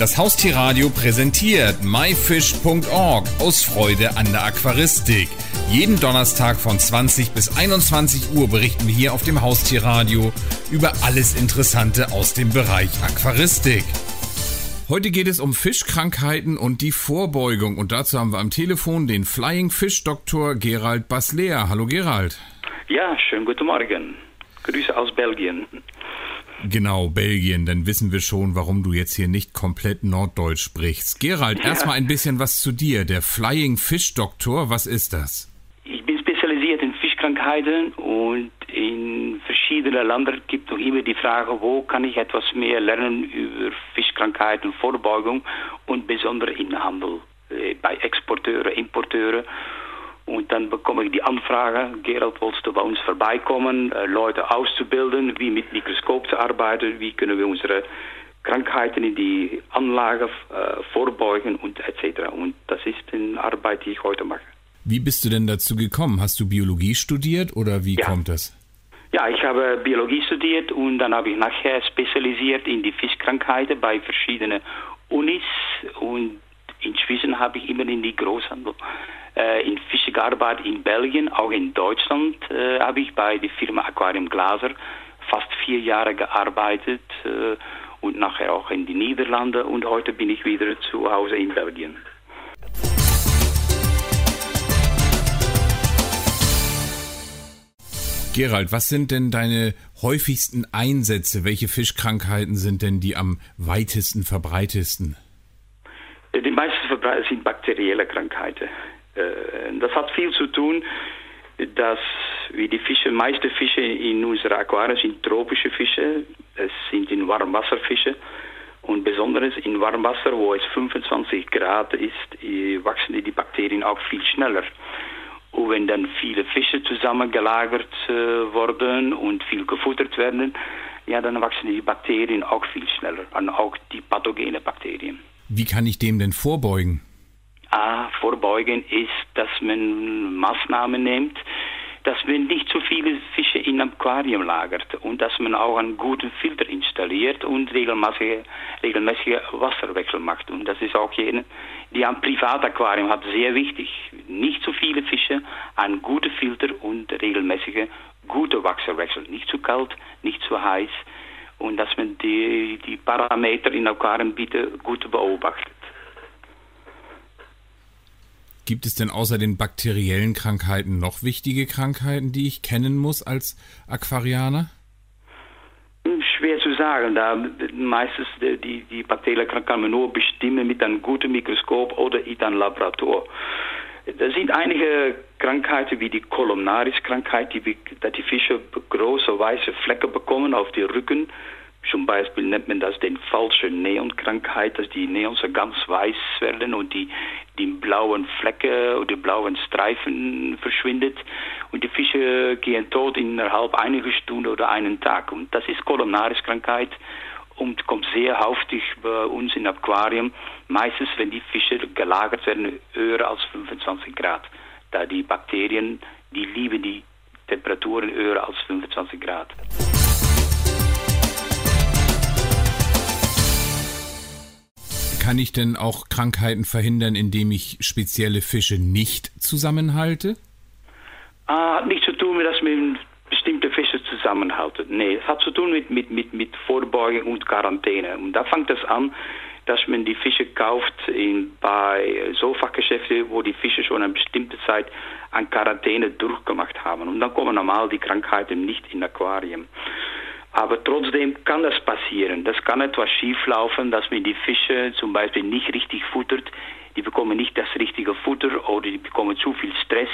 Das Haustierradio präsentiert myfish.org aus Freude an der Aquaristik. Jeden Donnerstag von 20 bis 21 Uhr berichten wir hier auf dem Haustierradio über alles Interessante aus dem Bereich Aquaristik. Heute geht es um Fischkrankheiten und die Vorbeugung und dazu haben wir am Telefon den Flying Fish Doktor Gerald Basler. Hallo Gerald. Ja, schönen guten Morgen. Grüße aus Belgien. Genau, Belgien. Dann wissen wir schon, warum du jetzt hier nicht komplett Norddeutsch sprichst. Gerald, ja. erstmal ein bisschen was zu dir. Der Flying Fish Doktor, was ist das? Ich bin spezialisiert in Fischkrankheiten und in verschiedenen Ländern gibt es noch immer die Frage, wo kann ich etwas mehr lernen über Fischkrankheiten, Vorbeugung und besonders im Handel, äh, bei Exporteuren, Importeuren. Und dann bekomme ich die Anfrage, Gerald, willst du bei uns vorbeikommen, äh, Leute auszubilden, wie mit Mikroskop zu arbeiten, wie können wir unsere Krankheiten in die Anlage äh, vorbeugen und etc. Und das ist eine Arbeit, die ich heute mache. Wie bist du denn dazu gekommen? Hast du Biologie studiert oder wie ja. kommt das? Ja, ich habe Biologie studiert und dann habe ich nachher spezialisiert in die Fischkrankheiten bei verschiedenen Unis und inzwischen habe ich immer in die Großhandel äh, in Fische gearbeitet in Belgien, auch in Deutschland äh, habe ich bei der Firma Aquarium Glaser fast vier Jahre gearbeitet äh, und nachher auch in die Niederlande und heute bin ich wieder zu Hause in Belgien. Gerald, was sind denn deine häufigsten Einsätze? Welche Fischkrankheiten sind denn die am weitesten verbreitesten? Die meisten verbreitet sind bakterielle Krankheiten. Äh, das hat viel zu tun, dass wie die Fische, meiste Fische in unserer Aquarien sind tropische Fische, es sind in Warmwasserfische und besonders in Warmwasser, wo es 25 Grad ist, wachsen die Bakterien auch viel schneller. Und wenn dann viele Fische zusammengelagert äh, worden und viel gefuttert werden, ja, dann wachsen die Bakterien auch viel schneller, und auch die pathogene Bakterien. Wie kann ich dem denn vorbeugen? A, vorbeugen ist, dass man Maßnahmen nimmt, dass man nicht zu viele Fische in einem Aquarium lagert und dass man auch einen guten Filter installiert und regelmäßige, regelmäßige Wasserwechsel macht. Und das ist auch jene, die am Privataquarium hat, sehr wichtig. Nicht zu viele Fische, ein guter Filter und regelmäßige gute Wasserwechsel. Nicht zu kalt, nicht zu heiß und dass man die, die Parameter in Aquarium bitte gut beobachtet. Gibt es denn außer den bakteriellen Krankheiten noch wichtige Krankheiten, die ich kennen muss als Aquarianer? Hm, schwer zu sagen, da meistens die, die bakterielle Krankheit kann man nur bestimmen mit einem guten Mikroskop oder in einem Laborator. Da sind einige Krankheiten wie die Kolumnaris-Krankheit, die, die Fische große weiße Flecken bekommen auf die Rücken. Zum Beispiel nennt man das den falsche Neonkrankheit, dass die Neons ganz weiß werden und die, die blauen Flecke oder die blauen Streifen verschwindet. Und die Fische gehen tot innerhalb einiger Stunden oder einen Tag. Und das ist Kolumnariskrankheit und kommt sehr häufig bei uns im Aquarium, meistens wenn die Fische gelagert werden höher als 25 Grad, da die Bakterien, die lieben die Temperaturen höher als 25 Grad. Kann ich denn auch Krankheiten verhindern, indem ich spezielle Fische nicht zusammenhalte? Ah, hat nichts zu tun mit, dass man bestimmte Fische zusammenhalten. Nee, es hat zu tun mit, mit, mit, mit Vorbeugung und Quarantäne. Und da fängt es an, dass man die Fische kauft in, bei Sofachgeschäften, wo die Fische schon eine bestimmte Zeit an Quarantäne durchgemacht haben. Und dann kommen normal die Krankheiten nicht in Aquarien. Aber trotzdem kann das passieren. Das kann etwas schieflaufen, dass man die Fische zum Beispiel nicht richtig futtert. Die bekommen nicht das richtige Futter oder die bekommen zu viel Stress,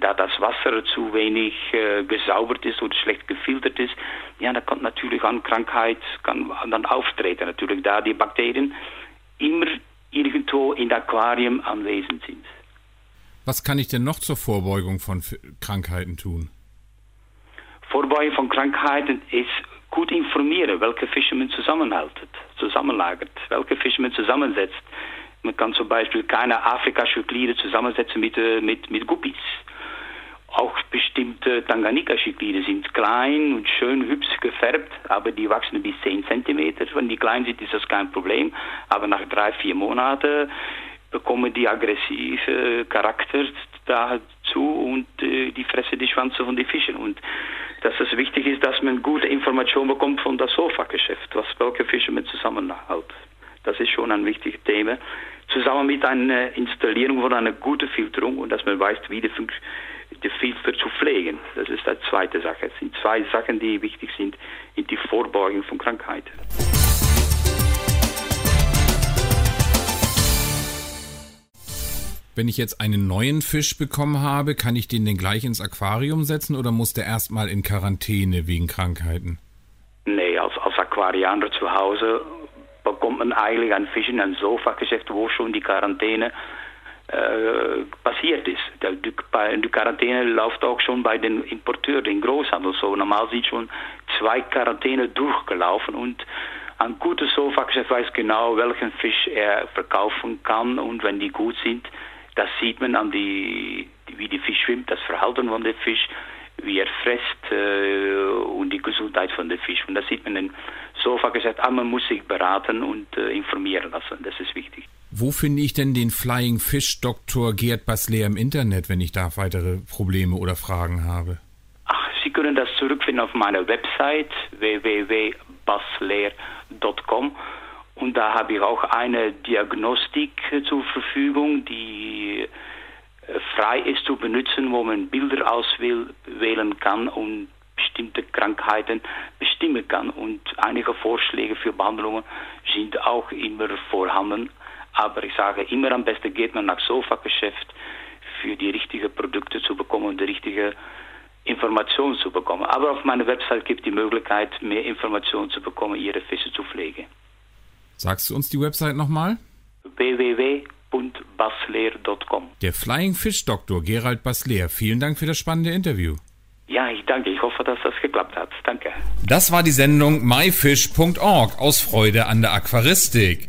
da das Wasser zu wenig äh, gesaubert ist oder schlecht gefiltert ist. Ja, da kann natürlich eine Krankheit kann dann auftreten. Natürlich, da die Bakterien immer irgendwo in Aquarium anwesend sind. Was kann ich denn noch zur Vorbeugung von Krankheiten tun? Vorbeugen von Krankheiten ist gut informieren, welche Fische man zusammenhaltet, zusammenlagert, welche Fische man zusammensetzt. Man kann zum Beispiel keine Afrika-Schoklide zusammensetzen mit, äh, mit, mit Guppies. Auch bestimmte Tanganika-Chiklide sind klein und schön hübsch gefärbt, aber die wachsen bis 10 cm. Wenn die klein sind, ist das kein Problem. Aber nach drei, vier Monaten bekommen die aggressive Charakter dazu und äh, die fressen die Schwanze von den Fischen. Und dass es wichtig ist, dass man gute Informationen bekommt von das Sofa-Geschäft, was welche Fische man zusammenhält. Das ist schon ein wichtiges Thema. Zusammen mit einer Installierung von einer guten Filterung und dass man weiß, wie die, die Filter zu pflegen. Das ist die zweite Sache. Es sind zwei Sachen, die wichtig sind in die Vorbeugung von Krankheiten. Wenn ich jetzt einen neuen Fisch bekommen habe, kann ich den denn gleich ins Aquarium setzen oder muss der erstmal in Quarantäne wegen Krankheiten? Nee, als, als Aquarianer zu Hause bekommt man eigentlich einen Fisch in ein Sofa-Geschäft, wo schon die Quarantäne passiert ist. Die, die, Quarantäne läuft auch schon bei den Importeuren, den Großhandel so. Normal sind schon zwei Quarantäne durchgelaufen und ein gutes Sofa-Geschäft weiß genau, welchen Fisch er verkaufen kann und wenn die gut sind, das sieht man an die, wie die Fisch schwimmt, das Verhalten von dem Fisch, wie er frisst äh, und die Gesundheit von dem Fisch. Und das sieht man in Sofa gesagt, ah, man muss sich beraten und äh, informieren lassen. Das ist wichtig. Wo finde ich denn den Flying Fish Dr. Gerd Basler im Internet, wenn ich da weitere Probleme oder Fragen habe? Ach, Sie können das zurückfinden auf meiner Website www.basler.com. Und da habe ich auch eine Diagnostik zur Verfügung, die äh, frei ist zu benutzen, wo man Bilder auswählen kann und bestimmte Krankheiten bestimmen kann. Und einige Vorschläge für Behandlungen sind auch immer vorhanden. Aber ich sage immer am besten geht man nach Sofa-Geschäft für die richtigen Produkte zu bekommen und die richtige Informationen zu bekommen. Aber auf meiner Website gibt es die Möglichkeit, mehr Informationen zu bekommen, ihre Fische zu pflegen. Sagst du uns die Website nochmal? www.basler.com. Der Flying Fish Doktor Gerald Basler. Vielen Dank für das spannende Interview. Ja, ich danke. Ich hoffe, dass das geklappt hat. Danke. Das war die Sendung myfish.org aus Freude an der Aquaristik.